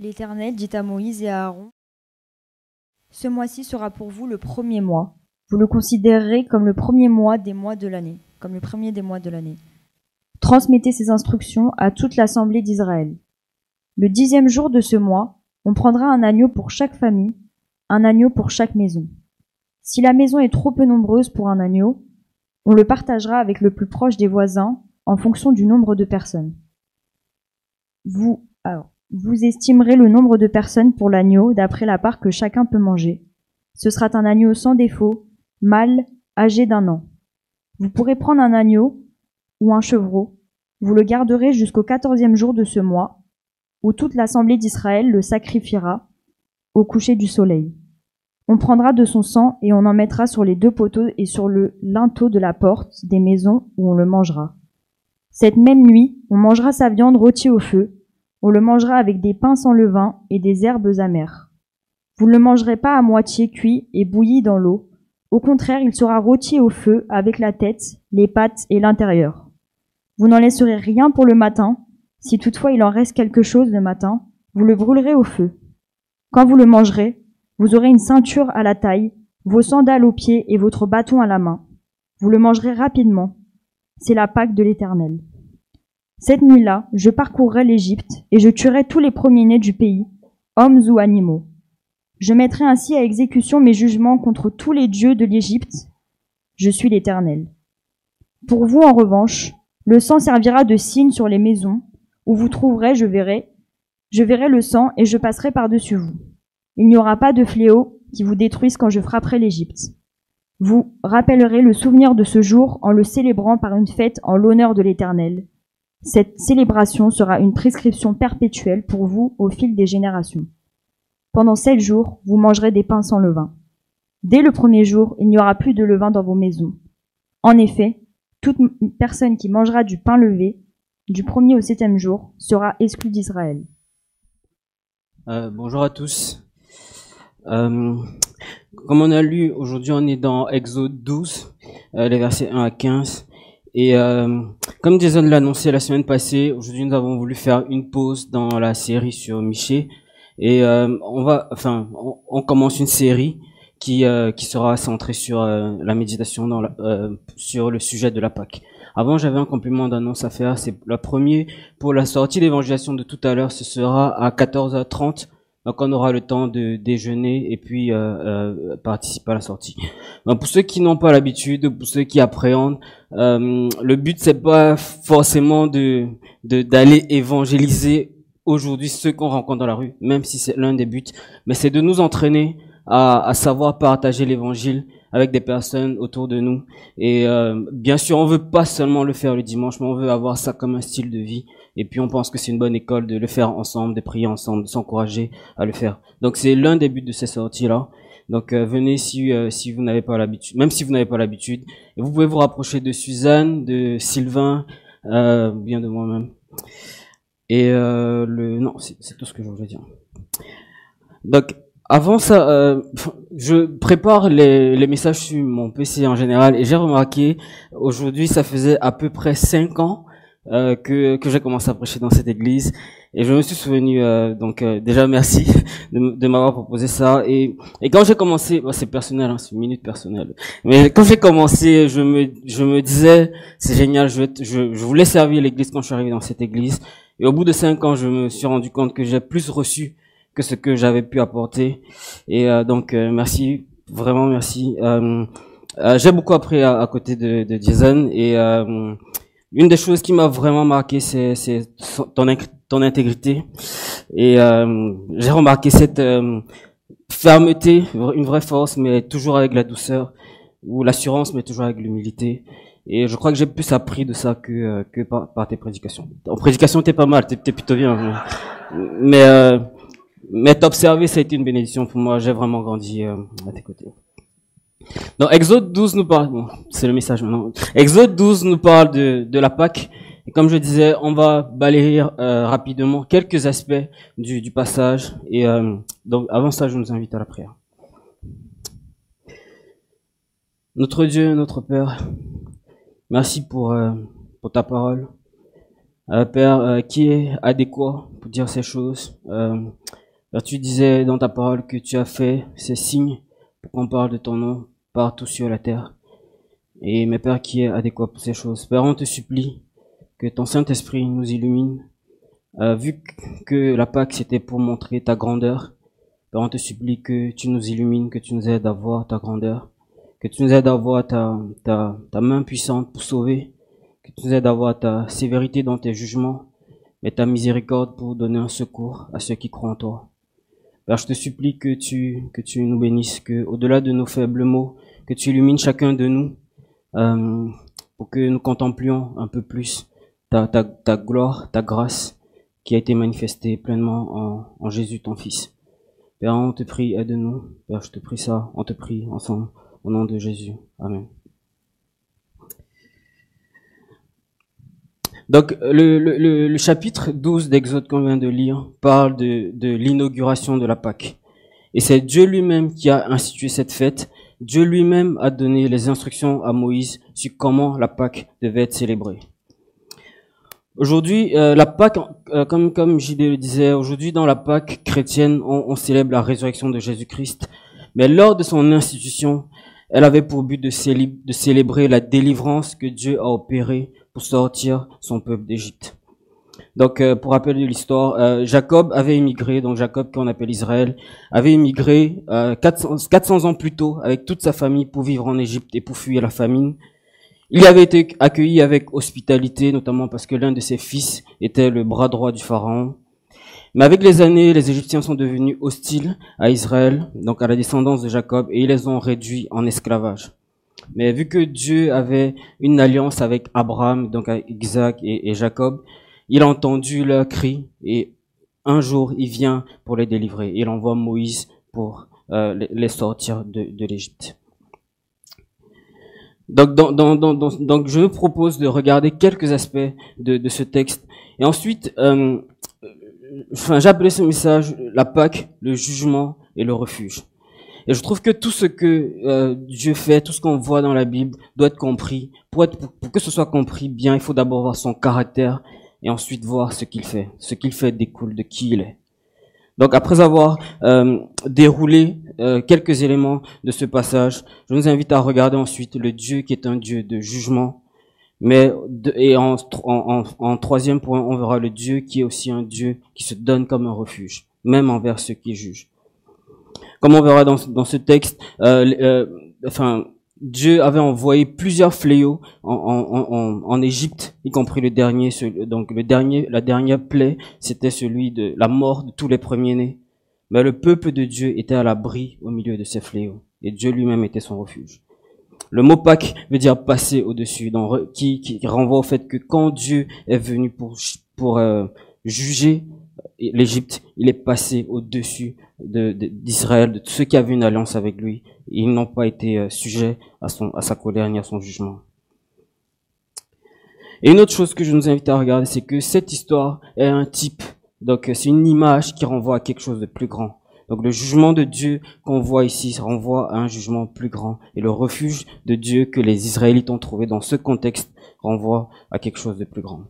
L'Éternel dit à Moïse et à Aaron, Ce mois-ci sera pour vous le premier mois. Vous le considérerez comme le premier mois des mois de l'année, comme le premier des mois de l'année. Transmettez ces instructions à toute l'assemblée d'Israël. Le dixième jour de ce mois, on prendra un agneau pour chaque famille, un agneau pour chaque maison. Si la maison est trop peu nombreuse pour un agneau, on le partagera avec le plus proche des voisins en fonction du nombre de personnes. Vous, alors, vous estimerez le nombre de personnes pour l'agneau d'après la part que chacun peut manger. Ce sera un agneau sans défaut, mâle, âgé d'un an. Vous pourrez prendre un agneau ou un chevreau. Vous le garderez jusqu'au quatorzième jour de ce mois, où toute l'assemblée d'Israël le sacrifiera au coucher du soleil. On prendra de son sang et on en mettra sur les deux poteaux et sur le linteau de la porte des maisons où on le mangera. Cette même nuit, on mangera sa viande rôtie au feu, on le mangera avec des pains sans levain et des herbes amères. Vous ne le mangerez pas à moitié cuit et bouilli dans l'eau. Au contraire, il sera rôti au feu avec la tête, les pattes et l'intérieur. Vous n'en laisserez rien pour le matin. Si toutefois il en reste quelque chose le matin, vous le brûlerez au feu. Quand vous le mangerez, vous aurez une ceinture à la taille, vos sandales aux pieds et votre bâton à la main. Vous le mangerez rapidement. C'est la Pâque de l'Éternel. Cette nuit-là, je parcourrai l'Égypte, et je tuerai tous les premiers-nés du pays, hommes ou animaux. Je mettrai ainsi à exécution mes jugements contre tous les dieux de l'Égypte. Je suis l'Éternel. Pour vous, en revanche, le sang servira de signe sur les maisons, où vous trouverez, je verrai, je verrai le sang et je passerai par-dessus vous. Il n'y aura pas de fléau qui vous détruise quand je frapperai l'Égypte. Vous rappellerez le souvenir de ce jour en le célébrant par une fête en l'honneur de l'Éternel. Cette célébration sera une prescription perpétuelle pour vous au fil des générations. Pendant sept jours, vous mangerez des pains sans levain. Dès le premier jour, il n'y aura plus de levain dans vos maisons. En effet, toute personne qui mangera du pain levé, du premier au septième jour, sera exclue d'Israël. Euh, bonjour à tous. Euh, comme on a lu, aujourd'hui on est dans Exode 12, euh, les versets 1 à 15. Et euh, comme Jason l'a annoncé la semaine passée, aujourd'hui nous avons voulu faire une pause dans la série sur Miché. Et euh, on va, enfin, on, commence une série qui euh, qui sera centrée sur euh, la méditation dans la, sur le sujet de la Pâque. Avant, j'avais un complément d'annonce à faire. C'est la première pour la sortie d'évangélisation de tout à l'heure. Ce sera à 14h30 donc on aura le temps de déjeuner et puis euh, euh, participer à la sortie. Donc, pour ceux qui n'ont pas l'habitude, pour ceux qui appréhendent, euh, le but c'est pas forcément de d'aller évangéliser aujourd'hui ceux qu'on rencontre dans la rue, même si c'est l'un des buts, mais c'est de nous entraîner à, à savoir partager l'évangile avec des personnes autour de nous. Et euh, bien sûr, on veut pas seulement le faire le dimanche, mais on veut avoir ça comme un style de vie. Et puis on pense que c'est une bonne école de le faire ensemble, de prier ensemble, de s'encourager à le faire. Donc c'est l'un des buts de ces sorties-là. Donc euh, venez si euh, si vous n'avez pas l'habitude, même si vous n'avez pas l'habitude. Vous pouvez vous rapprocher de Suzanne, de Sylvain, euh, bien de moi-même. Et euh, le non, c'est tout ce que je voulais dire. Donc avant ça, je prépare les, les messages sur mon PC en général et j'ai remarqué aujourd'hui, ça faisait à peu près cinq ans euh, que, que j'ai commencé à prêcher dans cette église. Et je me suis souvenu, euh, donc euh, déjà merci de, de m'avoir proposé ça. Et, et quand j'ai commencé, bah, c'est personnel, hein, c'est une minute personnelle. Mais quand j'ai commencé, je me, je me disais, c'est génial, je, je, je voulais servir l'église quand je suis arrivé dans cette église. Et au bout de cinq ans, je me suis rendu compte que j'ai plus reçu que ce que j'avais pu apporter. Et donc merci, vraiment merci. j'ai beaucoup appris à, côté de, de Jason et une des choses qui m'a vraiment marqué, c'est, ton, ton intégrité. Et euh, j'ai remarqué cette euh, fermeté, une vraie force, mais toujours avec la douceur, ou l'assurance, mais toujours avec l'humilité. Et je crois que j'ai plus appris de ça que, euh, que par, tes prédications. En prédication, t'es pas mal, t'es, es plutôt bien. Mais, euh, mais t'observer, ça a été une bénédiction pour moi. J'ai vraiment grandi à tes côtés. Donc Exode 12 nous parle, c'est le message maintenant. Exode 12 nous parle de, de la Pâque. Et comme je disais, on va balayer euh, rapidement quelques aspects du, du passage. Et euh, donc avant ça, je nous invite à la prière. Notre Dieu, notre Père, merci pour, euh, pour ta parole. Euh, Père, euh, qui est adéquat pour dire ces choses tu disais dans ta parole que tu as fait ces signes pour qu'on parle de ton nom partout sur la terre. Et mes Père, qui est adéquat pour ces choses Père, on te supplie que ton Saint-Esprit nous illumine. Euh, vu que la Pâque, c'était pour montrer ta grandeur, Père, on te supplie que tu nous illumines, que tu nous aides à voir ta grandeur, que tu nous aides à voir ta, ta, ta main puissante pour sauver, que tu nous aides à voir ta sévérité dans tes jugements, et ta miséricorde pour donner un secours à ceux qui croient en toi. Père, je te supplie que tu, que tu nous bénisses, que au-delà de nos faibles mots, que tu illumines chacun de nous, euh, pour que nous contemplions un peu plus ta, ta, ta gloire, ta grâce, qui a été manifestée pleinement en, en Jésus, ton Fils. Père, on te prie, aide-nous. Père, je te prie ça, on te prie ensemble, au nom de Jésus. Amen. Donc, le, le, le, chapitre 12 d'Exode qu'on vient de lire parle de, de l'inauguration de la Pâque. Et c'est Dieu lui-même qui a institué cette fête. Dieu lui-même a donné les instructions à Moïse sur comment la Pâque devait être célébrée. Aujourd'hui, euh, la Pâque, euh, comme comme JD le disait, aujourd'hui dans la Pâque chrétienne, on, on célèbre la résurrection de Jésus-Christ. Mais lors de son institution, elle avait pour but de célébrer la délivrance que Dieu a opérée pour sortir son peuple d'Égypte. Donc, euh, pour rappel de l'histoire, euh, Jacob avait immigré, donc Jacob qu'on appelle Israël, avait immigré euh, 400, 400 ans plus tôt avec toute sa famille pour vivre en Égypte et pour fuir la famine. Il avait été accueilli avec hospitalité, notamment parce que l'un de ses fils était le bras droit du pharaon. Mais avec les années, les Égyptiens sont devenus hostiles à Israël, donc à la descendance de Jacob, et ils les ont réduits en esclavage. Mais vu que Dieu avait une alliance avec Abraham, donc avec Isaac et, Jacob, il a entendu leurs cris et un jour il vient pour les délivrer. Il envoie Moïse pour euh, les- sortir de, l'Égypte. Donc, je propose de regarder quelques aspects de, ce texte. Et ensuite, euh, appelé ce message la Pâque, le jugement et le refuge. Et je trouve que tout ce que euh, Dieu fait, tout ce qu'on voit dans la Bible, doit être compris. Pour, être, pour, que ce soit compris bien, il faut d'abord voir son caractère et ensuite voir ce qu'il fait. Ce qu'il fait découle de qui il est. Donc après avoir euh, déroulé euh, quelques éléments de ce passage, je vous invite à regarder ensuite le Dieu qui est un Dieu de jugement. Mais et en troisième point, on verra le Dieu qui est aussi un Dieu qui se donne comme un refuge, même envers ceux qui jugent. Comme on verra dans, ce texte, euh, euh, enfin, Dieu avait envoyé plusieurs fléaux en, en, en, en Égypte, y compris le dernier. donc le dernier, la dernière plaie, c'était celui de la mort de tous les premiers-nés. Mais le peuple de Dieu était à l'abri au milieu de ces fléaux, et Dieu lui-même était son refuge. Le mot Pâques veut dire passer au-dessus, qui, qui renvoie au fait que quand Dieu est venu pour, pour euh, juger l'Égypte, il est passé au-dessus de- de- d'Israël, de, ceux qui avaient une alliance avec lui. Ils n'ont pas été euh, sujets à, son, à sa colère ni à son jugement. Et une autre chose que je nous invite à regarder, c'est que cette histoire est un type, donc euh, c'est une image qui renvoie à quelque chose de plus grand. Donc le jugement de Dieu qu'on voit ici renvoie à un jugement plus grand. Et le refuge de Dieu que les Israélites ont trouvé dans ce contexte renvoie à quelque chose de plus grand.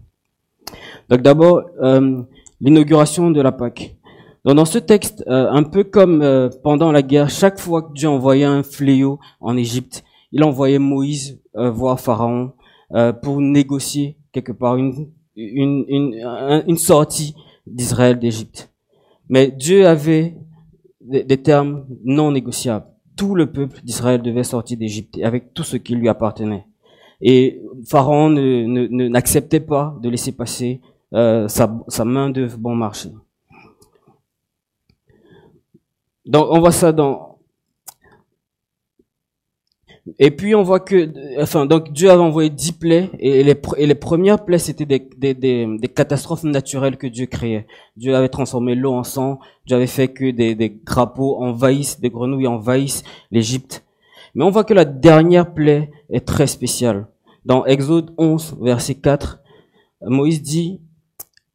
Donc d'abord, euh, l'inauguration de la Pâque. Donc dans ce texte, euh, un peu comme euh, pendant la guerre, chaque fois que Dieu envoyait un fléau en Égypte, il envoyait Moïse euh, voir Pharaon euh, pour négocier quelque part une, une, une, un- une sortie d'Israël d'Égypte. Mais Dieu avait des, termes non négociables. Tout le peuple d'Israël devait sortir d'Égypte avec tout ce qui lui appartenait. Et Pharaon ne- ne- ne- n'acceptait pas de laisser passer euh, sa, sa main d'œuvre bon marché. Donc on voit ça dans et puis on voit que enfin donc Dieu avait envoyé dix plaies et les et les premières plaies c'était des, des, des, des catastrophes naturelles que Dieu créait. Dieu avait transformé l'eau en sang, Dieu avait fait que des, des crapauds envahissent, des grenouilles envahissent l'Égypte. Mais on voit que la dernière plaie est très spéciale. Dans Exode 11 verset 4, Moïse dit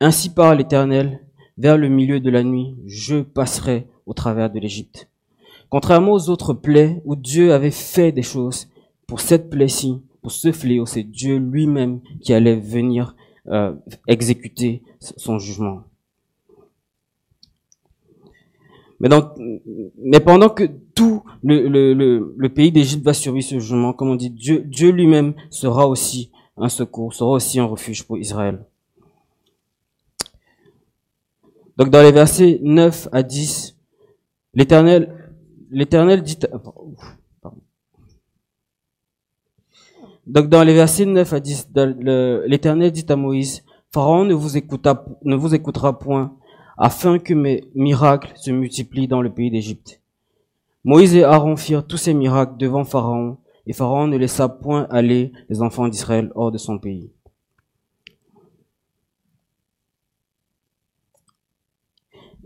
ainsi parle l'Éternel, vers le milieu de la nuit, je passerai au travers de l'Égypte. Contrairement aux autres plaies où Dieu avait fait des choses, pour cette plaie-ci, pour ce fléau, c'est Dieu lui-même qui allait venir euh, exécuter son jugement. Mais, pendant que tout le, pays d'Égypte va survivre ce jugement, comme on dit, Dieu lui-même sera aussi un secours, sera aussi un refuge pour Israël. Donc dans les versets 9 à 10, l'Éternel, l'Éternel dit, donc dans les versets 9 à 10, l'Éternel dit à Moïse, Pharaon ne vous, ne vous écoutera point, afin que mes miracles se multiplient dans le pays d'Égypte. Moïse et Aaron firent tous ces miracles devant Pharaon, et Pharaon ne laissa point aller les enfants d'Israël hors de son pays.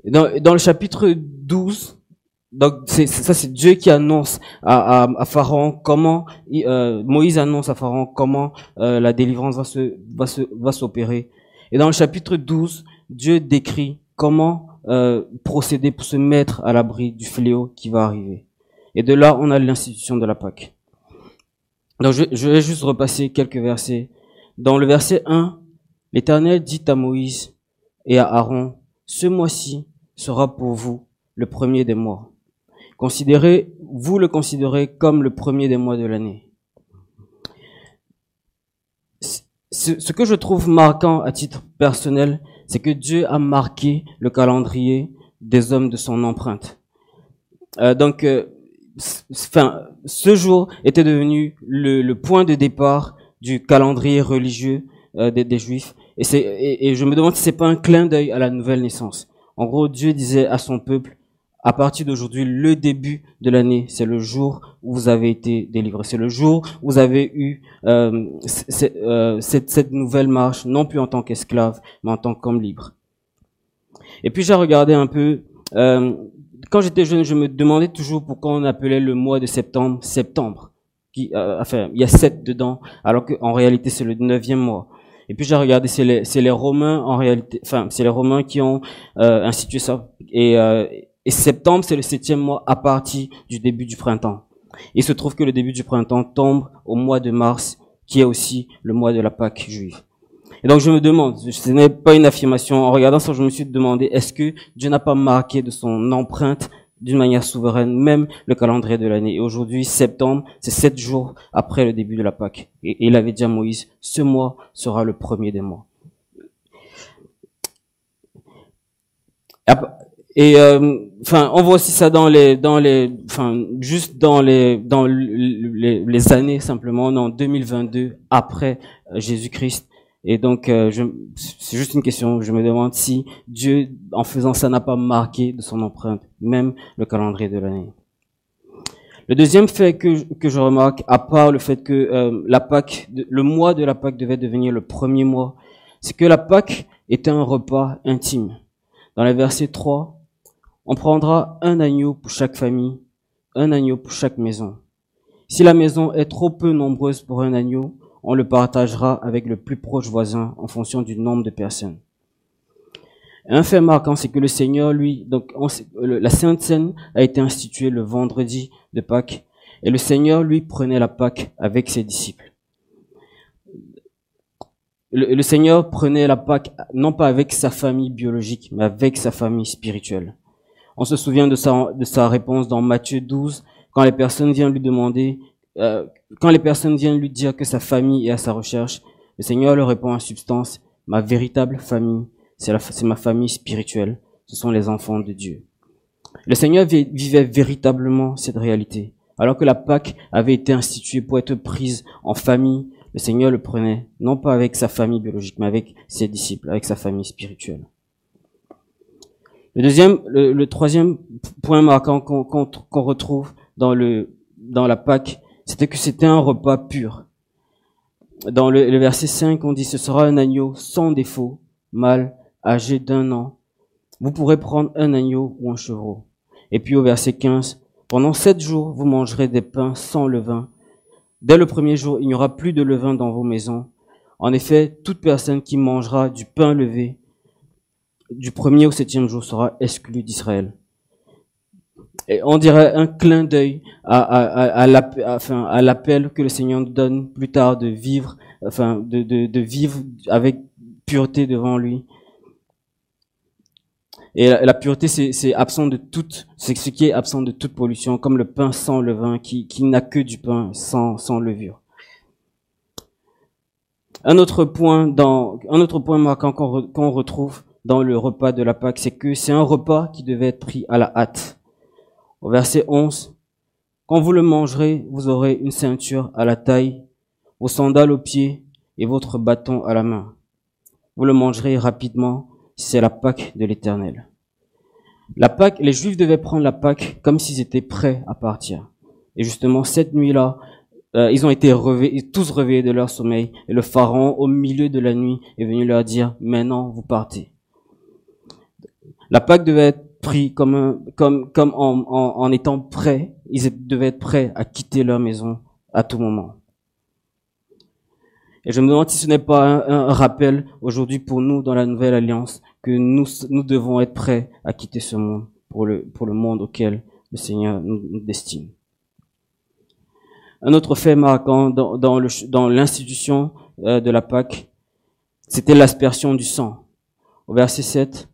Dans, dans le chapitre 12, donc c'est ça c'est Dieu qui annonce à, à, Pharaon comment euh, Moïse annonce à Pharaon comment euh, la délivrance va se va se va s'opérer. Et dans le chapitre 12, Dieu décrit comment euh, procéder pour se mettre à l'abri du fléau qui va arriver. Et de là, on a l'institution de la Pâque. Donc je, je, vais juste repasser quelques versets. Dans le verset 1, l'Éternel dit à Moïse et à Aaron, ce mois-ci sera pour vous le premier des mois. Considérez, vous le considérez comme le premier des mois de l'année. Ce, que je trouve marquant à titre personnel, c'est que Dieu a marqué le calendrier des hommes de son empreinte. Euh, donc, euh, ce jour était devenu le, point de départ du calendrier religieux euh, des, Juifs. Et, je me demande si c'est pas un clin d'œil à la nouvelle naissance. En gros, Dieu disait à son peuple, à partir d'aujourd'hui, le début de l'année, c'est le jour où vous avez été délivré. C'est le jour où vous avez eu euh, euh, cette, nouvelle marche, non plus en tant qu'esclave, mais en tant qu'homme libre. Et puis j'ai regardé un peu. Euh, quand j'étais jeune, je me demandais toujours pourquoi on appelait le mois de septembre septembre. Qui, enfin, il y a sept dedans, alors qu'en réalité c'est le neuvième mois. Et puis j'ai regardé, c'est les, les Romains en réalité, enfin c'est les Romains qui ont euh, institué ça. Et, euh, et septembre, c'est le septième mois à partir du début du printemps. Il se trouve que le début du printemps tombe au mois de mars, qui est aussi le mois de la Pâque juive. Et donc je me demande, ce n'est pas une affirmation, en regardant ça, je me suis demandé, est-ce que Dieu n'a pas marqué de son empreinte d'une manière souveraine même le calendrier de l'année. Et aujourd'hui, septembre, c'est sept jours après le début de la Pâque. Et, il avait dit à Moïse, ce mois sera le premier des mois. Et euh, enfin, on voit aussi ça dans les, dans les, enfin, juste dans les, dans les, les années simplement, en 2022 après euh, Jésus-Christ. Et donc, euh, c'est juste une question. Je me demande si Dieu, en faisant ça, n'a pas marqué de son empreinte même le calendrier de l'année. Le deuxième fait que, que je remarque, à part le fait que la Pâque, le mois de la Pâque devait devenir le premier mois, c'est que la Pâque était un repas intime. Dans le verset 3, on prendra un agneau pour chaque famille, un agneau pour chaque maison. Si la maison est trop peu nombreuse pour un agneau, on le partagera avec le plus proche voisin en fonction du nombre de personnes. Un fait marquant, c'est que le Seigneur, lui, donc la Sainte Seine a été instituée le vendredi de Pâques, et le Seigneur, lui, prenait la Pâque avec ses disciples. Le, Seigneur prenait la Pâque non pas avec sa famille biologique, mais avec sa famille spirituelle. On se souvient de sa, de sa réponse dans Matthieu 12, quand les personnes viennent lui demander, euh, quand les personnes viennent lui dire que sa famille est à sa recherche, le Seigneur leur répond en substance, ma véritable famille, c'est ma famille spirituelle, ce sont les enfants de Dieu. Le Seigneur vivait véritablement cette réalité. Alors que la Pâque avait été instituée pour être prise en famille, le Seigneur le prenait, non pas avec sa famille biologique, mais avec ses disciples, avec sa famille spirituelle. Le deuxième, le, troisième point marquant qu'on retrouve dans la Pâque, c'était que c'était un repas pur. Dans le, verset 5, on dit ce sera un agneau sans défaut, mâle, âgé d'un an. Vous pourrez prendre un agneau ou un chevreau. Et puis au verset 15, pendant sept jours, vous mangerez des pains sans levain. Dès le premier jour, il n'y aura plus de levain dans vos maisons. En effet, toute personne qui mangera du pain levé du premier au septième jour sera exclu d'Israël. On dirait un clin d'œil à, à, l'appel que le Seigneur nous donne plus tard de vivre, enfin, de, de, de vivre avec pureté devant lui. Et la, pureté, c'est absent de toute, c'est ce qui est absent de toute pollution, comme le pain sans levain, qui, qui n'a que du pain sans, sans levure. Un autre point dans, un autre point marquant qu'on retrouve dans le repas de la Pâque, c'est que c'est un repas qui devait être pris à la hâte. Au verset 11, quand vous le mangerez, vous aurez une ceinture à la taille, vos sandales aux pieds et votre bâton à la main. Vous le mangerez rapidement, c'est la Pâque de l'Éternel. La Pâque, les Juifs devaient prendre la Pâque comme s'ils étaient prêts à partir. Et justement, cette nuit-là, euh, ils ont été tous réveillés de leur sommeil. Et le Pharaon, au milieu de la nuit, est venu leur dire, maintenant, vous partez. La Pâque devait être prise comme, comme, comme en, en, étant prêts. Ils devaient être prêts à quitter leur maison à tout moment. Et je me demande si ce n'est pas un, rappel aujourd'hui pour nous dans la nouvelle alliance que nous, nous devons être prêts à quitter ce monde pour le, pour le monde auquel le Seigneur nous, destine. Un autre fait marquant dans, dans, dans l'institution euh, de la Pâque, c'était l'aspersion du sang. Au verset 7,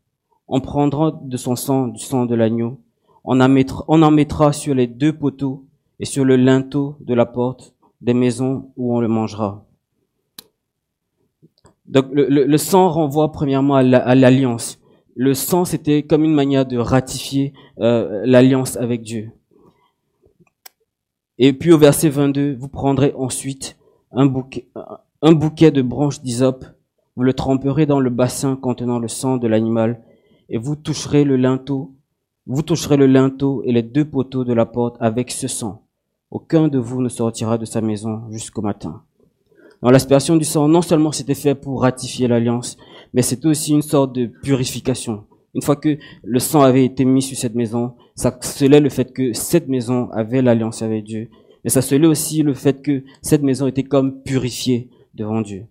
on prendra de son sang, du sang de l'agneau, on en, mettra, sur les deux poteaux et sur le linteau de la porte des maisons où on le mangera. Donc le, le, sang renvoie premièrement à l'alliance. le sang, c'était comme une manière de ratifier euh, l'alliance avec Dieu. Et puis au verset 22, vous prendrez ensuite un bouquet, un bouquet de branches d'hysope, vous le tremperez dans le bassin contenant le sang de l'animal et vous toucherez le linteau, vous toucherez le linteau et les deux poteaux de la porte avec ce sang. Aucun de vous ne sortira de sa maison jusqu'au matin. Dans l'aspersion du sang, non seulement c'était fait pour ratifier l'alliance, mais c'était aussi une sorte de purification. Une fois que le sang avait été mis sur cette maison, ça scellait le fait que cette maison avait l'alliance avec Dieu. Mais ça scellait aussi le fait que cette maison était comme purifiée devant Dieu.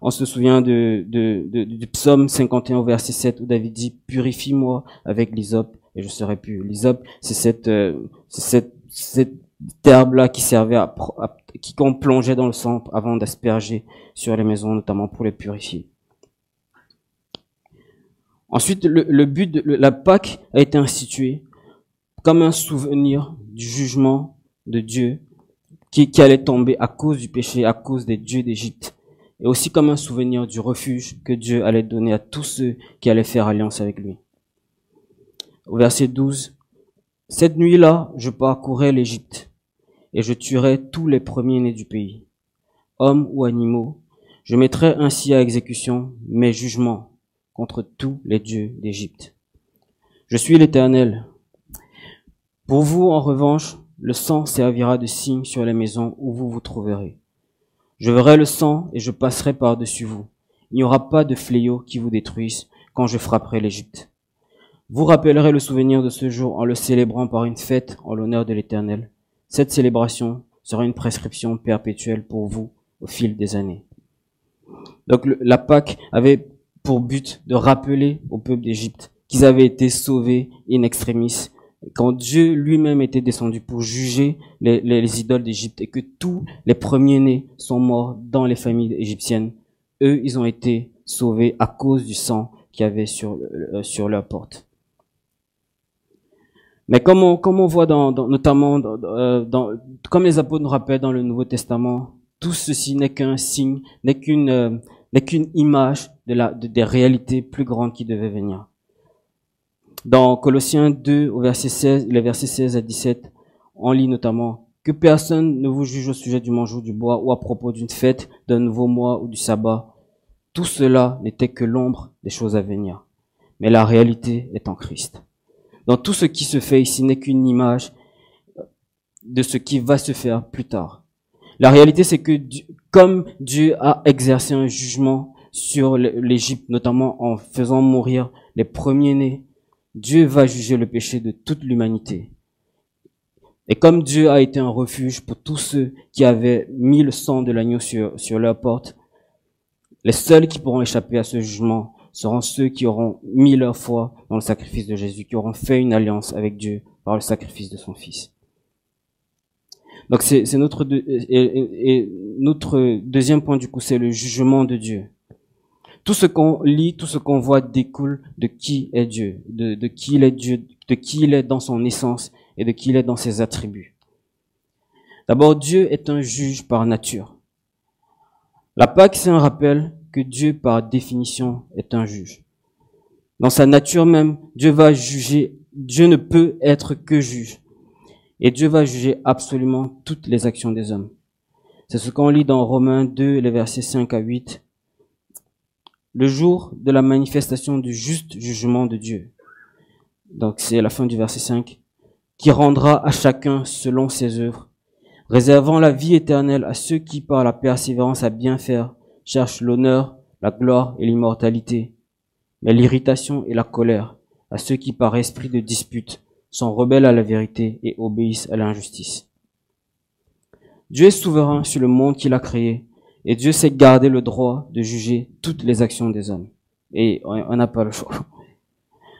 On se souvient de, du psaume 51 verset 7 où David dit Purifie-moi avec l'hysope et je serai pur. L'hysope, c'est cette, euh, cette, herbe-là qui servait à, qui qu'on plongeait dans le sang avant d'asperger sur les maisons, notamment pour les purifier. Ensuite, le, but de la Pâque a été institué comme un souvenir du jugement de Dieu qui, qui allait tomber à cause du péché, à cause des dieux d'Égypte et aussi comme un souvenir du refuge que Dieu allait donner à tous ceux qui allaient faire alliance avec lui. Au verset 12, Cette nuit-là, je parcourais l'Égypte, et je tuerai tous les premiers-nés du pays, hommes ou animaux. Je mettrai ainsi à exécution mes jugements contre tous les dieux d'Égypte. Je suis l'Éternel. Pour vous, en revanche, le sang servira de signe sur les maisons où vous vous trouverez. Je verrai le sang et je passerai par-dessus vous. Il n'y aura pas de fléau qui vous détruise quand je frapperai l'Égypte. Vous rappellerez le souvenir de ce jour en le célébrant par une fête en l'honneur de l'Éternel. Cette célébration sera une prescription perpétuelle pour vous au fil des années. Donc la Pâque avait pour but de rappeler au peuple d'Égypte qu'ils avaient été sauvés in extremis quand Dieu lui-même était descendu pour juger les, idoles d'Égypte et que tous les premiers-nés sont morts dans les familles égyptiennes, eux, ils ont été sauvés à cause du sang qu'il y avait sur, euh, leur porte. Mais comme on, voit dans, notamment euh, comme les apôtres nous rappellent dans le Nouveau Testament, tout ceci n'est qu'un signe, n'est qu'une euh, image des réalités plus grandes qui devaient venir. Dans Colossiens 2, au verset 16, les versets 16 à 17, on lit notamment que personne ne vous juge au sujet du mangeau du bois ou à propos d'une fête, d'un nouveau mois ou du sabbat. Tout cela n'était que l'ombre des choses à venir. Mais la réalité est en Christ. Dans tout ce qui se fait ici n'est qu'une image de ce qui va se faire plus tard. La réalité, c'est que comme Dieu a exercé un jugement sur l'Égypte, notamment en faisant mourir les premiers-nés Dieu va juger le péché de toute l'humanité. Et comme Dieu a été un refuge pour tous ceux qui avaient mis le sang de l'agneau sur, sur leur porte, les seuls qui pourront échapper à ce jugement seront ceux qui auront mis leur foi dans le sacrifice de Jésus, qui auront fait une alliance avec Dieu par le sacrifice de son Fils. Donc c'est notre, et, et notre deuxième point du coup, c'est le jugement de Dieu. Tout ce qu'on lit, tout ce qu'on voit découle de qui est Dieu, de, qui il est Dieu, de qui il est dans son essence et de qui il est dans ses attributs. D'abord, Dieu est un juge par nature. La Pâque, c'est un rappel que Dieu, par définition, est un juge. Dans sa nature même, Dieu va juger, Dieu ne peut être que juge. Et Dieu va juger absolument toutes les actions des hommes. C'est ce qu'on lit dans Romains 2, les versets 5 à 8. Le jour de la manifestation du juste jugement de Dieu. Donc c'est la fin du verset 5. Qui rendra à chacun selon ses œuvres, réservant la vie éternelle à ceux qui par la persévérance à bien faire cherchent l'honneur, la gloire et l'immortalité, mais l'irritation et la colère à ceux qui par esprit de dispute sont rebelles à la vérité et obéissent à l'injustice. Dieu est souverain sur le monde qu'il a créé et Dieu sait garder le droit de juger toutes les actions des hommes. Et on n'a pas le choix.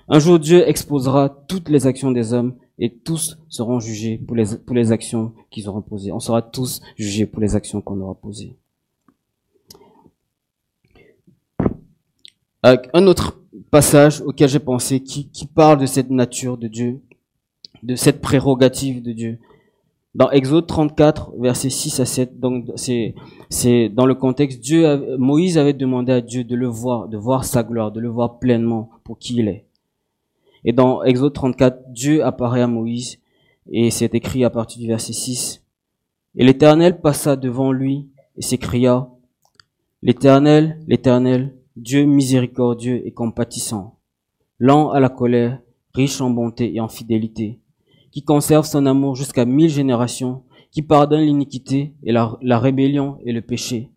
Un jour, Dieu exposera toutes les actions des hommes et tous seront jugés pour les, actions qu'ils auront posées. On sera tous jugés pour les actions qu'on aura posées. Un autre passage auquel j'ai pensé qui parle de cette nature de Dieu, de cette prérogative de Dieu, dans Exode 34, versets 6 à 7, donc c'est c'est dans le contexte Dieu Moïse avait demandé à Dieu de le voir, de voir sa gloire, de le voir pleinement pour qui il est. Et dans Exode 34, Dieu apparaît à Moïse et c'est écrit à partir du verset 6. Et l'Éternel passa devant lui et s'écria L'Éternel, l'Éternel, Dieu miséricordieux et compatissant, lent à la colère, riche en bonté et en fidélité, qui conserve son amour jusqu'à mille générations, qui pardonne l'iniquité et la, rébellion et le péché,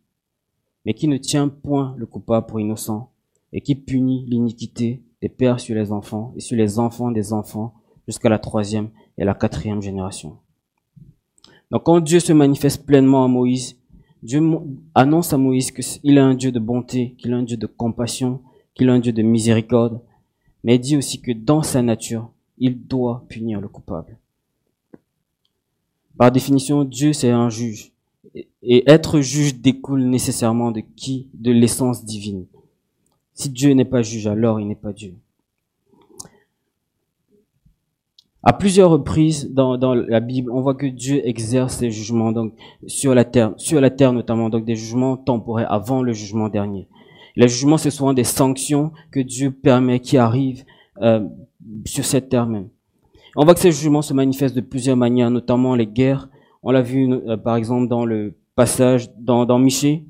mais qui ne tient point le coupable pour innocent, et qui punit l'iniquité des pères sur les enfants et sur les enfants des enfants jusqu'à la troisième et la quatrième génération. Donc quand Dieu se manifeste pleinement à Moïse, Dieu annonce à Moïse qu'il est un Dieu de bonté, qu'il est un Dieu de compassion, qu'il est un Dieu de miséricorde, mais il dit aussi que dans sa nature, il doit punir le coupable. Par définition, Dieu, c'est un juge. Et être juge découle nécessairement de qui? De l'essence divine. Si Dieu n'est pas juge, alors il n'est pas Dieu. À plusieurs reprises dans, la Bible, on voit que Dieu exerce ses jugements donc sur la terre, sur la terre notamment, donc des jugements temporaires avant le jugement dernier. Les jugements, c'est souvent des sanctions que Dieu permet qui arrivent euh, sur cette terre même. On voit que ces jugements se manifestent de plusieurs manières, notamment les guerres. On l'a vu euh, par exemple dans le passage dans, dans Michée.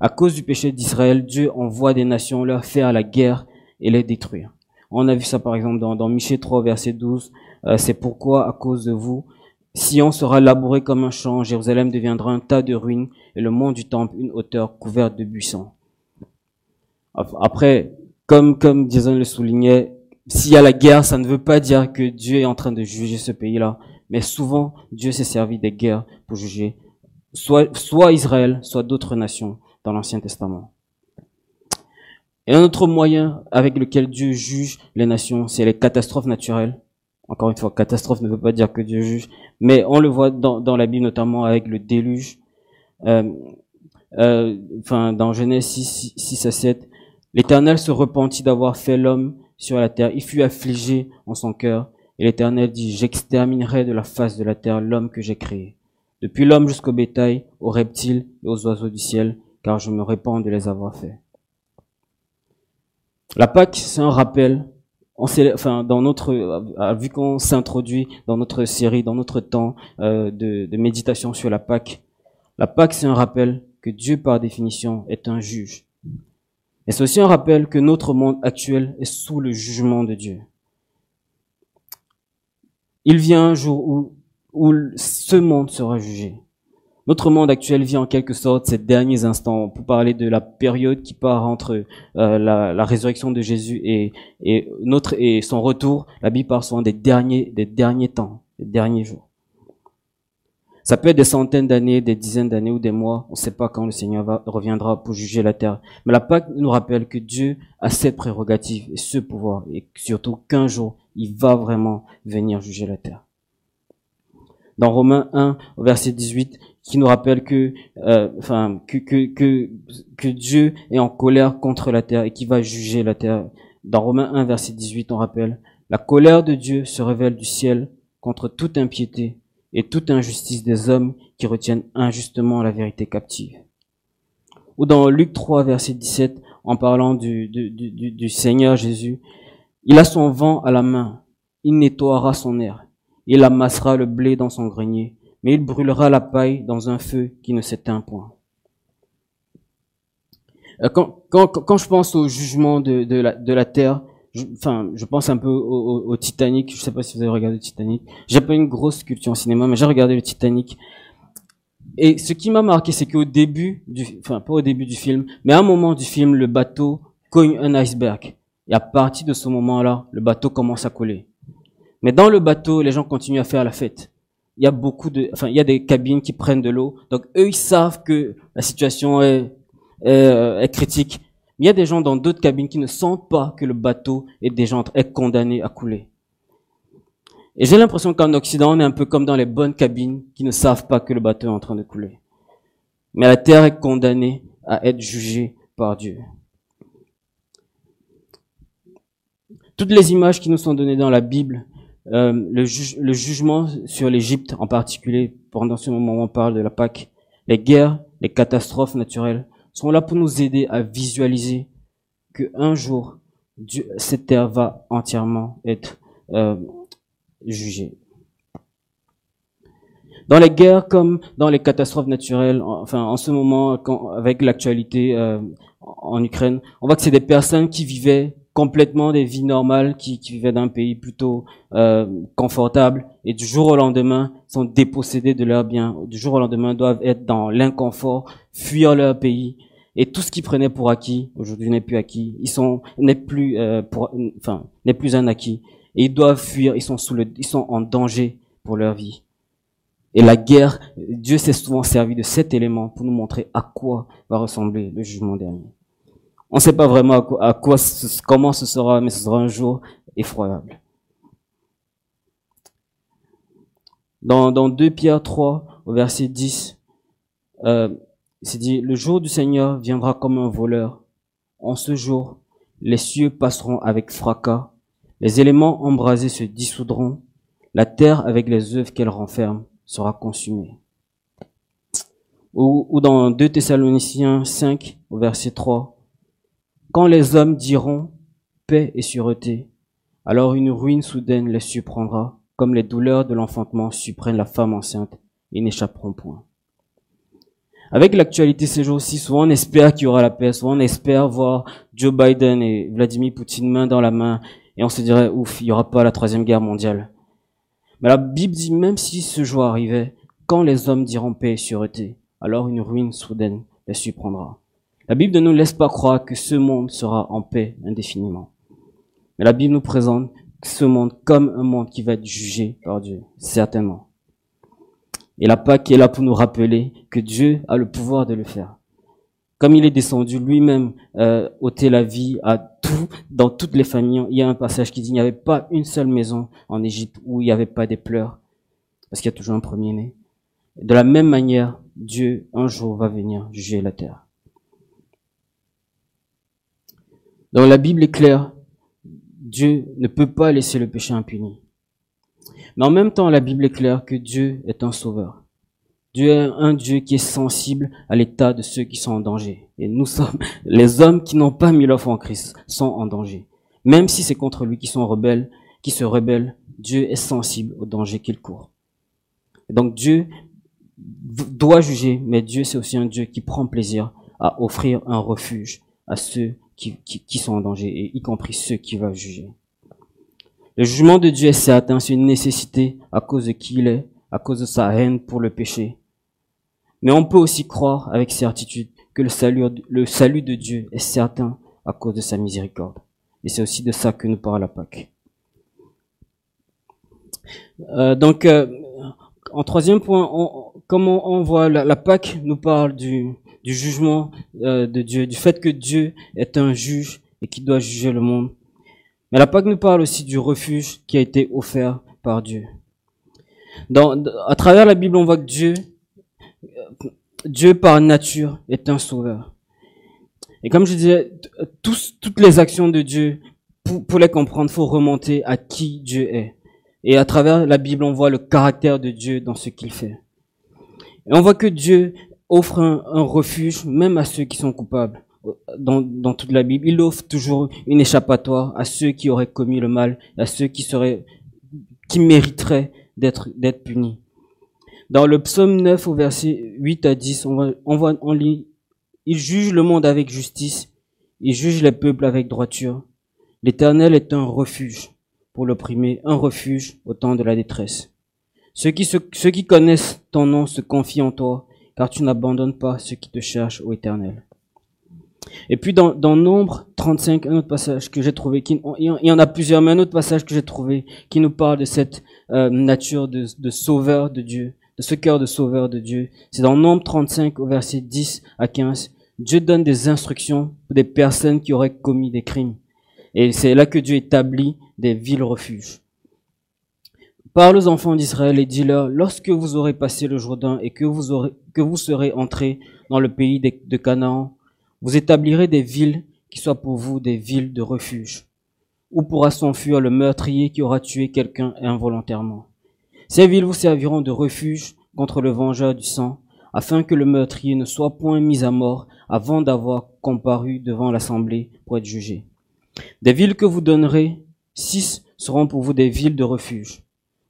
À cause du péché d'Israël, Dieu envoie des nations leur faire la guerre et les détruire. On a vu ça par exemple dans, dans Michée 3, verset 12. Euh, c'est pourquoi, à cause de vous, Sion sera labouré comme un champ, Jérusalem deviendra un tas de ruines, et le mont du temple une hauteur couverte de buissons. Après, comme, comme Jason le soulignait, s'il y a la guerre, ça ne veut pas dire que Dieu est en train de juger ce pays-là. Mais souvent, Dieu s'est servi des guerres pour juger soit, Israël, soit d'autres nations dans l'Ancien Testament. Et un autre moyen avec lequel Dieu juge les nations, c'est les catastrophes naturelles. Encore une fois, catastrophe ne veut pas dire que Dieu juge, mais on le voit dans, la Bible notamment avec le déluge. Euh, euh, enfin, dans Genèse 6, 6 à 7, l'Éternel se repentit d'avoir fait l'homme sur la terre. Il fut affligé en son cœur. Et l'Éternel dit, j'exterminerai de la face de la terre l'homme que j'ai créé. Depuis l'homme jusqu'au bétail, aux reptiles et aux oiseaux du ciel, car je me répands de les avoir faits. La Pâque, c'est un rappel. Dans notre, euh, vu qu'on s'introduit dans notre série, dans notre temps euh, de méditation sur la Pâque, la Pâque, c'est un rappel que Dieu, par définition, est un juge. Et c'est aussi un rappel que notre monde actuel est sous le jugement de Dieu. Il vient un jour où, où ce monde sera jugé. Notre monde actuel vit en quelque sorte ces derniers instants pour parler de la période qui part entre euh, la, la, résurrection de Jésus et, et, notre et son retour. La Bible parle souvent des derniers des derniers temps, des derniers jours. Ça peut être des centaines d'années, des dizaines d'années ou des mois. On ne sait pas quand le Seigneur reviendra pour juger la terre. Mais la Pâque nous rappelle que Dieu a cette prérogative et ce pouvoir. Et surtout qu'un jour, il va vraiment venir juger la terre. Dans Romains 1, verset 18, qui nous rappelle que, euh, que, que Dieu est en colère contre la terre et qui va juger la terre. Dans Romains 1, verset 18, on rappelle, la colère de Dieu se révèle du ciel contre toute impiété et toute injustice des hommes qui retiennent injustement la vérité captive. Ou dans Luc 3, verset 17, en parlant du, Seigneur Jésus, il a son vent à la main, il nettoiera son air, il amassera le blé dans son grenier, mais il brûlera la paille dans un feu qui ne s'éteint point. Euh, quand, je pense au jugement de, la, terre, enfin, je pense un peu au, au, Titanic. Je sais pas si vous avez regardé le Titanic. J'ai pas une grosse culture en cinéma, mais j'ai regardé le Titanic. Et ce qui m'a marqué, c'est qu'au début du, enfin pas au début du film, mais à un moment du film, le bateau cogne un iceberg. Et à partir de ce moment-là, le bateau commence à couler. Mais dans le bateau, les gens continuent à faire la fête. Il y a beaucoup de, enfin, il y a des cabines qui prennent de l'eau. Donc eux, ils savent que la situation est, est, est critique. Il y a des gens dans d'autres cabines qui ne sentent pas que le bateau est déjà condamné à couler. Et j'ai l'impression qu'en Occident, on est un peu comme dans les bonnes cabines qui ne savent pas que le bateau est en train de couler. Mais la terre est condamnée à être jugée par Dieu. Toutes les images qui nous sont données dans la Bible, euh, le, le, jugement sur l'Égypte en particulier, pendant ce moment où on parle de la Pâque, les guerres, les catastrophes naturelles, sont là pour nous aider à visualiser que un jour, cette terre va entièrement être euh, jugée. Dans les guerres comme dans les catastrophes naturelles, enfin en ce moment, avec l'actualité euh, en Ukraine, on voit que c'est des personnes qui vivaient complètement des vies normales, qui, qui vivaient dans un pays plutôt euh, confortable, et du jour au lendemain sont dépossédés de leurs biens. Du jour au lendemain doivent être dans l'inconfort, fuir leur pays, et tout ce qu'ils prenaient pour acquis aujourd'hui n'est plus acquis. Ils sont n'est plus euh, enfin n'est plus un acquis. Et ils doivent fuir. Ils sont sous le, ils sont en danger pour leur vie. Et la guerre, Dieu s'est souvent servi de cet élément pour nous montrer à quoi va ressembler le jugement dernier. On ne sait pas vraiment à quoi, à comment ce sera, mais ce sera un jour effroyable. Dans, dans 2 Pierre 3, au verset 10, euh, c'est dit, le jour du Seigneur viendra comme un voleur. En ce jour, les cieux passeront avec fracas, les éléments embrasés se dissoudront, la terre avec les œuvres qu'elle renferme sera consumée. Ou, ou dans 2 Thessaloniciens 5, au verset 3, quand les hommes diront paix et sûreté, alors une ruine soudaine les surprendra, comme les douleurs de l'enfantement surprennent la femme enceinte et n'échapperont point. Avec l'actualité ces jours-ci, souvent on espère qu'il y aura la paix, souvent on espère voir Joe Biden et Vladimir Poutine main dans la main, et on se dirait, ouf, il n'y aura pas la troisième guerre mondiale. Mais la Bible dit, même si ce jour arrivait, quand les hommes diront paix et sûreté, alors une ruine soudaine les surprendra. La Bible ne nous laisse pas croire que ce monde sera en paix indéfiniment. Mais la Bible nous présente ce monde comme un monde qui va être jugé par Dieu, certainement. Et la Pâque est là pour nous rappeler que Dieu a le pouvoir de le faire. Comme il est descendu lui-même euh, ôter la vie à tout, dans toutes les familles, il y a un passage qui dit qu'il n'y avait pas une seule maison en Égypte où il n'y avait pas des pleurs, parce qu'il y a toujours un premier-né. De la même manière, Dieu un jour va venir juger la terre. Donc la Bible est claire, Dieu ne peut pas laisser le péché impuni. En même temps, la Bible est claire que Dieu est un sauveur. Dieu est un Dieu qui est sensible à l'état de ceux qui sont en danger. Et nous sommes, les hommes qui n'ont pas mis leur en Christ sont en danger. Même si c'est contre lui qui sont rebelles, qui se rebellent, Dieu est sensible au danger qu'il court. donc Dieu doit juger, mais Dieu c'est aussi un Dieu qui prend plaisir à offrir un refuge à ceux qui, sont en danger, et y compris ceux qui va juger. Le jugement de Dieu est certain, c'est une nécessité à cause de qui il est, à cause de sa haine pour le péché. Mais on peut aussi croire avec certitude que le salut, de Dieu est certain à cause de sa miséricorde. Et c'est aussi de ça que nous parle la Pâque. Euh, donc, euh, en troisième point, on, comment on voit la, Pâque nous parle du, du jugement euh, de Dieu, du fait que Dieu est un juge et qui doit juger le monde. Mais la Pâque nous parle aussi du refuge qui a été offert par Dieu. Dans, à travers la Bible, on voit que Dieu Dieu par nature est un sauveur. Et comme je disais, toutes les actions de Dieu, pour, les comprendre, faut remonter à qui Dieu est. Et à travers la Bible, on voit le caractère de Dieu dans ce qu'il fait. Et on voit que Dieu offre un refuge même à ceux qui sont coupables. Dans, toute la Bible, il offre toujours une échappatoire à ceux qui auraient commis le mal, à ceux qui seraient, qui mériteraient d'être, punis. Dans le psaume 9 au verset 8 à 10, on, va, on, voit, on lit, il juge le monde avec justice, il juge les peuples avec droiture. L'éternel est un refuge pour l'opprimer, un refuge au temps de la détresse. Ceux qui, ceux qui connaissent ton nom se confient en toi, car tu n'abandonnes pas ceux qui te cherchent, au éternel. Et puis dans, dans Nombre 35, un autre passage que j'ai trouvé, qui, il y en a plusieurs, mais un autre passage que j'ai trouvé qui nous parle de cette euh, nature de, de sauveur de Dieu, de ce cœur de sauveur de Dieu. C'est dans Nombre 35 au verset 10 à 15. Dieu donne des instructions pour des personnes qui auraient commis des crimes. Et c'est là que Dieu établit des villes refuges. Parle aux enfants d'Israël et dis-leur, lorsque vous aurez passé le Jourdain et que vous, aurez, que vous serez entrés dans le pays de, de Canaan, vous établirez des villes qui soient pour vous des villes de refuge, où pourra s'enfuir le meurtrier qui aura tué quelqu'un involontairement. Ces villes vous serviront de refuge contre le vengeur du sang, afin que le meurtrier ne soit point mis à mort avant d'avoir comparu devant l'assemblée pour être jugé. Des villes que vous donnerez, six seront pour vous des villes de refuge.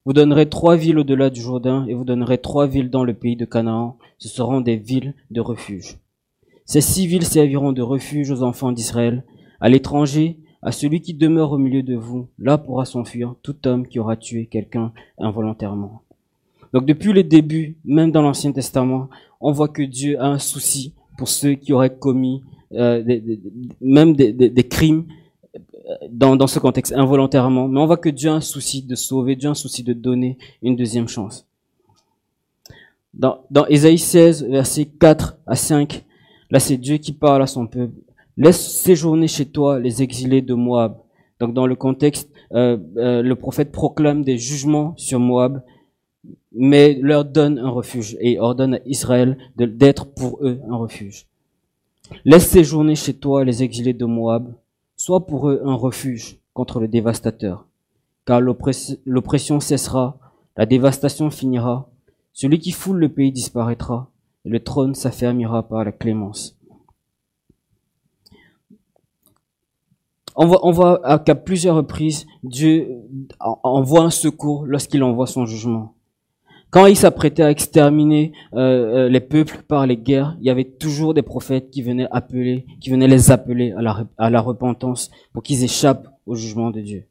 Vous donnerez trois villes au-delà du Jourdain et vous donnerez trois villes dans le pays de Canaan. Ce seront des villes de refuge. Ces six villes serviront de refuge aux enfants d'Israël, à l'étranger, à celui qui demeure au milieu de vous. Là pourra s'enfuir tout homme qui aura tué quelqu'un involontairement. Donc depuis le début, même dans l'Ancien Testament, on voit que Dieu a un souci pour ceux qui auraient commis euh, même des, crimes dans, dans ce contexte involontairement. Mais on voit que Dieu a un souci de sauver, Dieu a un souci de donner une deuxième chance. Dans, dans Ésaïe 16, versets 4 à 5, Là, c'est Dieu qui parle à son peuple. Laisse séjourner chez toi les exilés de Moab. Donc, dans le contexte, euh, euh, le prophète proclame des jugements sur Moab, mais leur donne un refuge et ordonne à Israël d'être pour eux un refuge. Laisse séjourner chez toi les exilés de Moab, sois pour eux un refuge contre le dévastateur, car l'oppression cessera, la dévastation finira, celui qui foule le pays disparaîtra, le trône s'affermira par la clémence. On voit, qu'à plusieurs reprises, Dieu envoie un secours lorsqu'il envoie son jugement. Quand il s'apprêtait à exterminer euh, euh, les peuples par les guerres, il y avait toujours des prophètes qui venaient appeler, qui venaient les appeler à la, à la repentance pour qu'ils échappent au jugement de Dieu.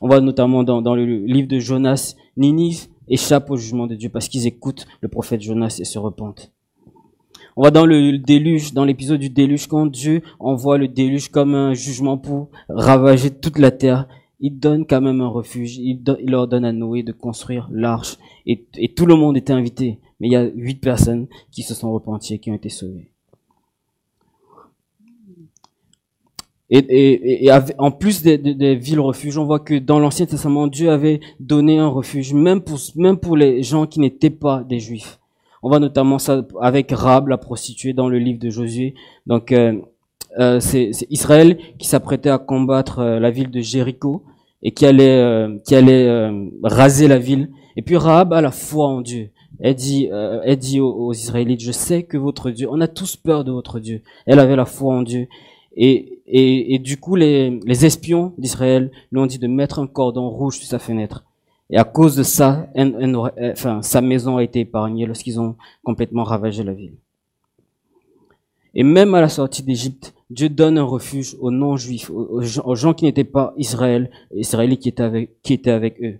On voit notamment dans, dans le livre de Jonas, Ninive échappent au jugement de Dieu parce qu'ils écoutent le prophète Jonas et se repentent. On va dans le déluge, dans l'épisode du déluge, quand Dieu envoie le déluge comme un jugement pour ravager toute la terre, il donne quand même un refuge, il, il leur donne à Noé de construire l'arche, et, et, tout le monde était invité, mais il y a huit personnes qui se sont repenties et qui ont été sauvées. Et, et, et, en plus des, des, villes refuges, on voit que dans l'Ancien Testament, Dieu avait donné un refuge, même pour, même pour les gens qui n'étaient pas des Juifs. On voit notamment ça avec Rab, la prostituée, dans le livre de Josué. Donc, euh, euh, c'est Israël qui s'apprêtait à combattre euh, la ville de Jéricho et qui allait, euh, qui allait euh, raser la ville. Et puis Rahab a la foi en Dieu. Elle dit, elle dit aux, aux Israélites, je sais que votre Dieu, on a tous peur de votre Dieu. Elle avait la foi en Dieu. Et, et, et du coup, les, les espions d'Israël lui ont dit de mettre un cordon rouge sur sa fenêtre. Et à cause de ça, enfin, sa maison a été épargnée lorsqu'ils ont complètement ravagé la ville. Et même à la sortie d'Égypte, Dieu donne un refuge aux non-juifs, aux, gens qui n'étaient pas Israël, Israélites qui étaient avec, qui étaient avec eux.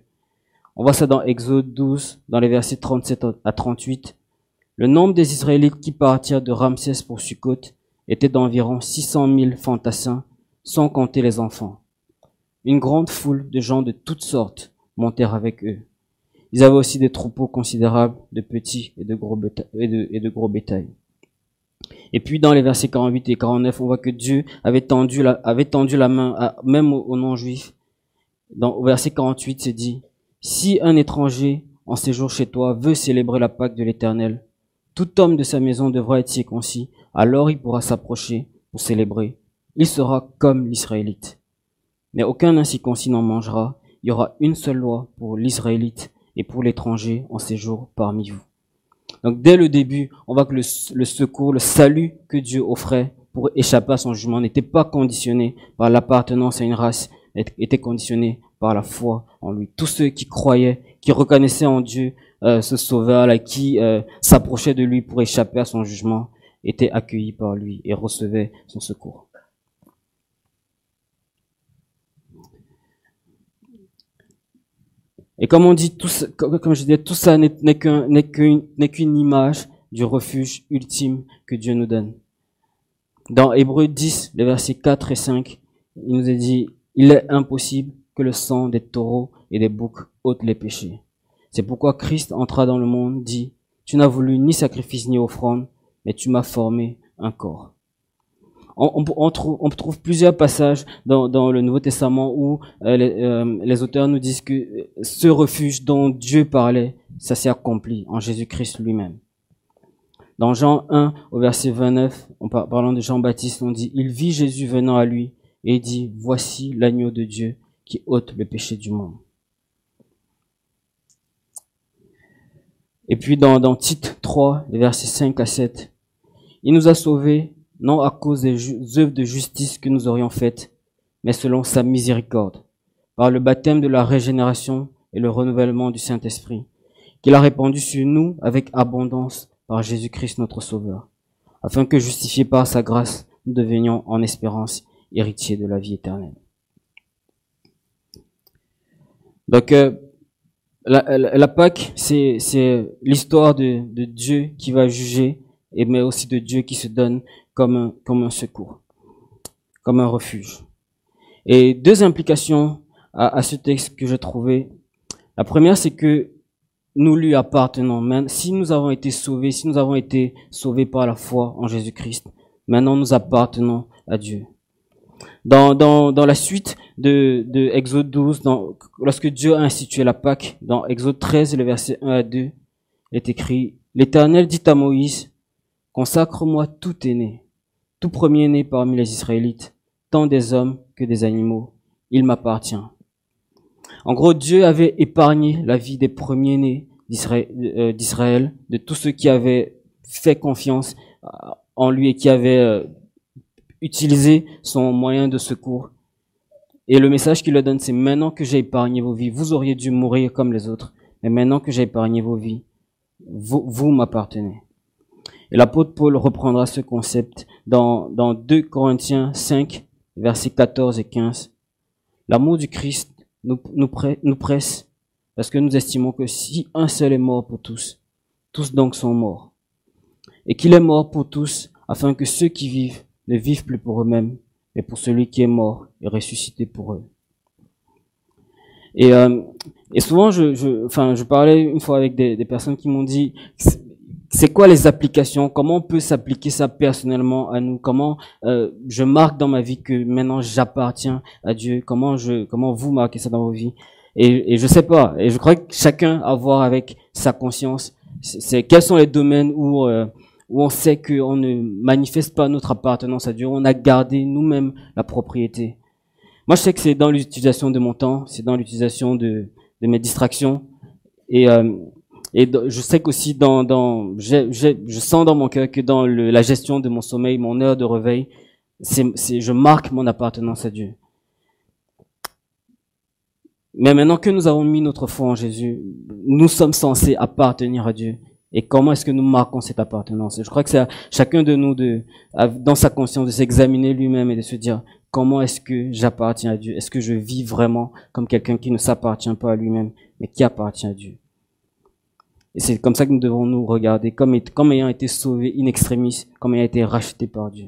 On voit ça dans Exode 12, dans les versets 37 à 38. Le nombre des Israélites qui partirent de Ramsès pour Sukkot était d'environ 600 000 fantassins, sans compter les enfants. Une grande foule de gens de toutes sortes montèrent avec eux. Ils avaient aussi des troupeaux considérables de petits et de gros. Et de, gros bétail. Et puis dans les versets 48 et 49, on voit que Dieu avait tendu la, tendu la main même aux, non-juifs. Dans, au verset 48, c'est dit, si un étranger en séjour chez toi veut célébrer la Pâque de l'Éternel, Tout homme de sa maison devra être circoncis, alors il pourra s'approcher pour célébrer. Il sera comme l'Israélite. Mais aucun incirconcis n'en mangera. Il y aura une seule loi pour l'Israélite et pour l'étranger en séjour parmi vous. Donc dès le début, on voit que le, secours, le salut que Dieu offrait pour échapper à son jugement n'était pas conditionné par l'appartenance à une race, était conditionné par la foi en lui. Tous ceux qui croyaient, qui reconnaissaient en Dieu euh, ce sauveur, là, qui euh, s'approchaient de lui pour échapper à son jugement, étaient accueillis par lui et recevaient son secours. Et comme on dit, tout, comme je disais, tout ça n'est qu'une image du refuge ultime que Dieu nous donne. Dans Hébreu 10, les versets 4 et 5, il nous est dit, il est impossible que le sang des taureaux et des boucs ôte les péchés. C'est pourquoi Christ entra dans le monde, dit, tu n'as voulu ni sacrifice ni offrande, mais tu m'as formé un corps on, trouve, plusieurs passages dans, le Nouveau Testament où euh, euh, les, auteurs nous disent que ce refuge dont Dieu parlait, ça s'est accompli en Jésus-Christ lui-même. Dans Jean 1, au verset 29, en parlant de Jean-Baptiste, on dit, il vit Jésus venant à lui et dit, voici l'agneau de Dieu qui ôte le péché du monde. Et puis dans, dans Tite 3, les versets 5 à 7, il nous a sauvés non à cause des œuvres de justice que nous aurions faites, mais selon sa miséricorde, par le baptême de la régénération et le renouvellement du Saint-Esprit, qu'il a répandu sur nous avec abondance par Jésus-Christ notre Sauveur, afin que, justifiés par sa grâce, nous devenions en espérance héritiers de la vie éternelle. Donc, euh, la, Pâque, c'est l'histoire de, Dieu qui va juger, et mais aussi de Dieu qui se donne comme un, secours, comme un refuge. Et deux implications à, ce texte que j'ai trouvé. La première, c'est que nous lui appartenons. Si nous avons été sauvés, si nous avons été sauvés par la foi en Jésus-Christ, maintenant nous appartenons à Dieu. Dans, la suite de, de Exode 12, dans, lorsque Dieu a institué la Pâque, dans Exode 13, le verset 1 à 2, il est écrit, L'Éternel dit à Moïse, Consacre-moi tout aîné, tout premier-né parmi les Israélites, tant des hommes que des animaux, il m'appartient. En gros, Dieu avait épargné la vie des premiers-nés euh, d'Israël, de tous ceux qui avaient fait confiance euh, en lui et qui avaient utilisé son moyen de secours. Et le message qu'il leur donne, c'est maintenant que j'ai épargné vos vies, vous auriez dû mourir comme les autres, mais maintenant que j'ai épargné vos vies, vous, vous m'appartenez. Et l'apôtre Paul reprendra ce concept dans, dans 2 Corinthiens 5, versets 14 et 15. L'amour du Christ nous, nous, nous presse parce que nous estimons que si un seul est mort pour tous, tous donc sont morts. Et qu'il est mort pour tous afin que ceux qui vivent ne vivent plus pour eux-mêmes, mais pour celui qui est mort et ressuscité pour eux. Et, euh, et souvent, je, je, enfin, je parlais une fois avec des, des personnes qui m'ont dit, c'est quoi les applications? Comment on peut s'appliquer ça personnellement à nous? Comment euh, je marque dans ma vie que maintenant j'appartiens à Dieu? Comment je, comment vous marquez ça dans vos vies? Et, et je sais pas. Et je crois que chacun a à voir avec sa conscience. C'est quels sont les domaines où euh, où on sait qu'on ne manifeste pas notre appartenance à Dieu. On a gardé nous-mêmes la propriété. Moi, je sais que c'est dans l'utilisation de mon temps, c'est dans l'utilisation de, mes distractions. Et euh, je sais qu'aussi dans, dans je sens dans mon cœur que dans le, la gestion de mon sommeil, mon heure de réveil, c'est, je marque mon appartenance à Dieu. Mais maintenant que nous avons mis notre foi en Jésus, nous sommes censés appartenir à Dieu. Et comment est-ce que nous marquons cette appartenance? Je crois que c'est à chacun de nous de, dans sa conscience, de s'examiner lui-même et de se dire comment est-ce que j'appartiens à Dieu? Est-ce que je vis vraiment comme quelqu'un qui ne s'appartient pas à lui-même, mais qui appartient à Dieu? Et c'est comme ça que nous devons nous regarder, comme, ayant été sauvés in extremis, comme ayant été rachetés par Dieu.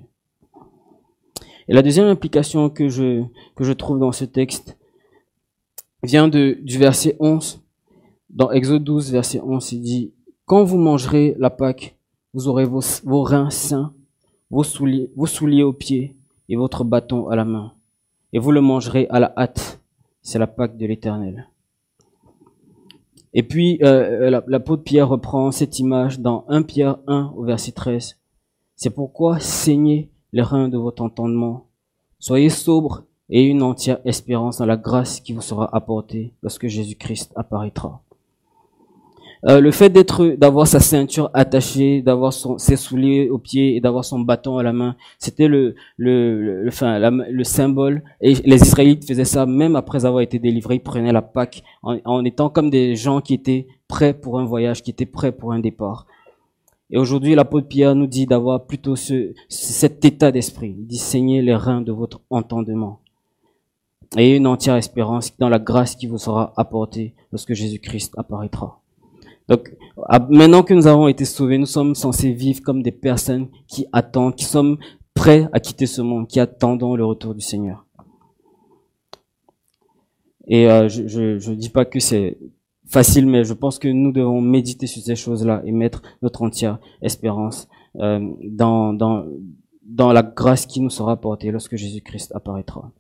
Et la deuxième implication que je, que je trouve dans ce texte vient du verset 11. Dans Exode 12, verset 11, il dit, Quand vous mangerez la Pâque, vous aurez vos, reins sains, vos souliers, aux pieds et votre bâton à la main. Et vous le mangerez à la hâte. C'est la Pâque de l'Éternel. Et puis, euh, l'apôtre Pierre reprend cette image dans 1 Pierre 1 au verset 13. C'est pourquoi saignez les reins de votre entendement. Soyez sobres et une entière espérance dans la grâce qui vous sera apportée lorsque Jésus-Christ apparaîtra. Euh, le fait d'être, d'avoir sa ceinture attachée, d'avoir ses souliers aux pieds et d'avoir son bâton à la main, c'était le, le, enfin, le symbole. Et les Israélites faisaient ça même après avoir été délivrés. Ils prenaient la Pâque en, étant comme des gens qui étaient prêts pour un voyage, qui étaient prêts pour un départ. Et aujourd'hui, l'apôtre Pierre nous dit d'avoir plutôt ce, cet état d'esprit. Il dit les reins de votre entendement. Et une entière espérance dans la grâce qui vous sera apportée lorsque Jésus-Christ apparaîtra. Donc, maintenant que nous avons été sauvés, nous sommes censés vivre comme des personnes qui attendent, qui sommes prêts à quitter ce monde, qui attendons le retour du Seigneur. Et euh, je ne dis pas que c'est facile, mais je pense que nous devons méditer sur ces choses-là et mettre notre entière espérance euh, dans, dans, dans la grâce qui nous sera apportée lorsque Jésus-Christ apparaîtra.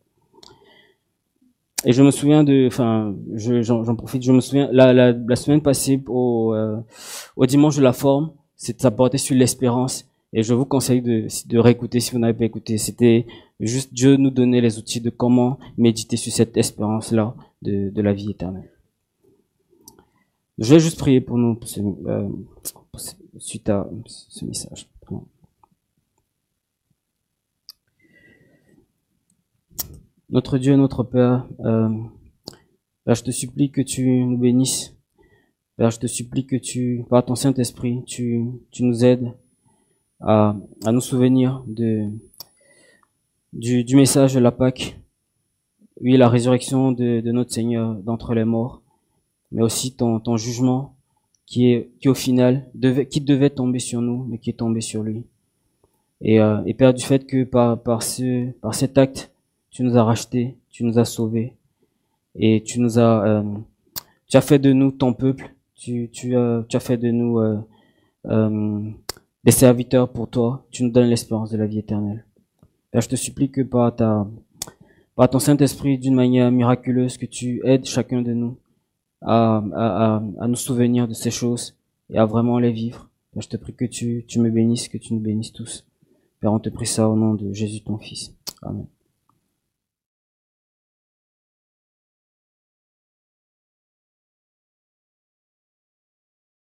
Et je me souviens de, enfin, j'en profite, je me souviens, la, semaine passée au, euh, au dimanche de la forme, ça portait sur l'espérance. Et je vous conseille de, réécouter si vous n'avez pas écouté. C'était juste Dieu nous donner les outils de comment méditer sur cette espérance-là de, la vie éternelle. Je vais juste prier pour nous euh, suite à ce message. Notre Dieu, notre Père, euh, Père, je te supplie que tu nous bénisses. Père, je te supplie que tu, par ton Saint-Esprit, tu, tu nous aides à, à nous souvenir de, du, du message de la Pâque. Oui, la résurrection de, de notre Seigneur d'entre les morts, mais aussi ton, ton jugement qui est, qui au final devait, qui devait tomber sur nous, mais qui est tombé sur lui. Et, euh, et Père, du fait que par, par ce, par cet acte, tu nous as rachetés, tu nous as sauvés et tu nous as, euh, tu as fait de nous ton peuple, tu, tu, as, tu as fait de nous euh, euh, des serviteurs pour toi, tu nous donnes l'espérance de la vie éternelle. Père, je te supplie que par ta, par ton Saint-Esprit, d'une manière miraculeuse, que tu aides chacun de nous à, à, à, nous souvenir de ces choses et à vraiment les vivre. Je te prie que tu, tu me bénisses, que tu nous bénisses tous. Père, on te prie ça au nom de Jésus ton Fils. Amen.